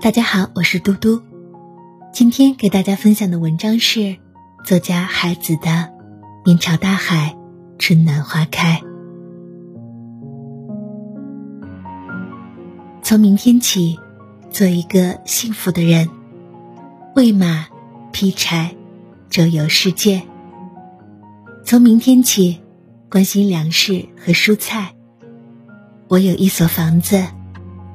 大家好，我是嘟嘟。今天给大家分享的文章是作家海子的《面朝大海，春暖花开》。从明天起，做一个幸福的人，喂马、劈柴、周游世界。从明天起，关心粮食和蔬菜。我有一所房子，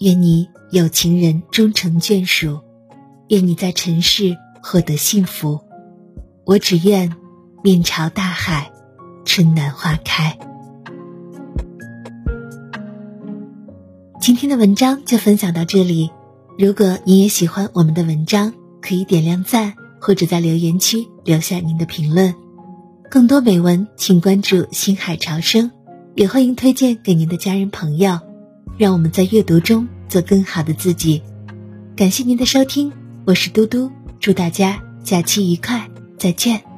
愿你。有情人终成眷属，愿你在尘世获得幸福。我只愿面朝大海，春暖花开。今天的文章就分享到这里。如果你也喜欢我们的文章，可以点亮赞，或者在留言区留下您的评论。更多美文，请关注星海潮生，也欢迎推荐给您的家人朋友。让我们在阅读中。做更好的自己，感谢您的收听，我是嘟嘟，祝大家假期愉快，再见。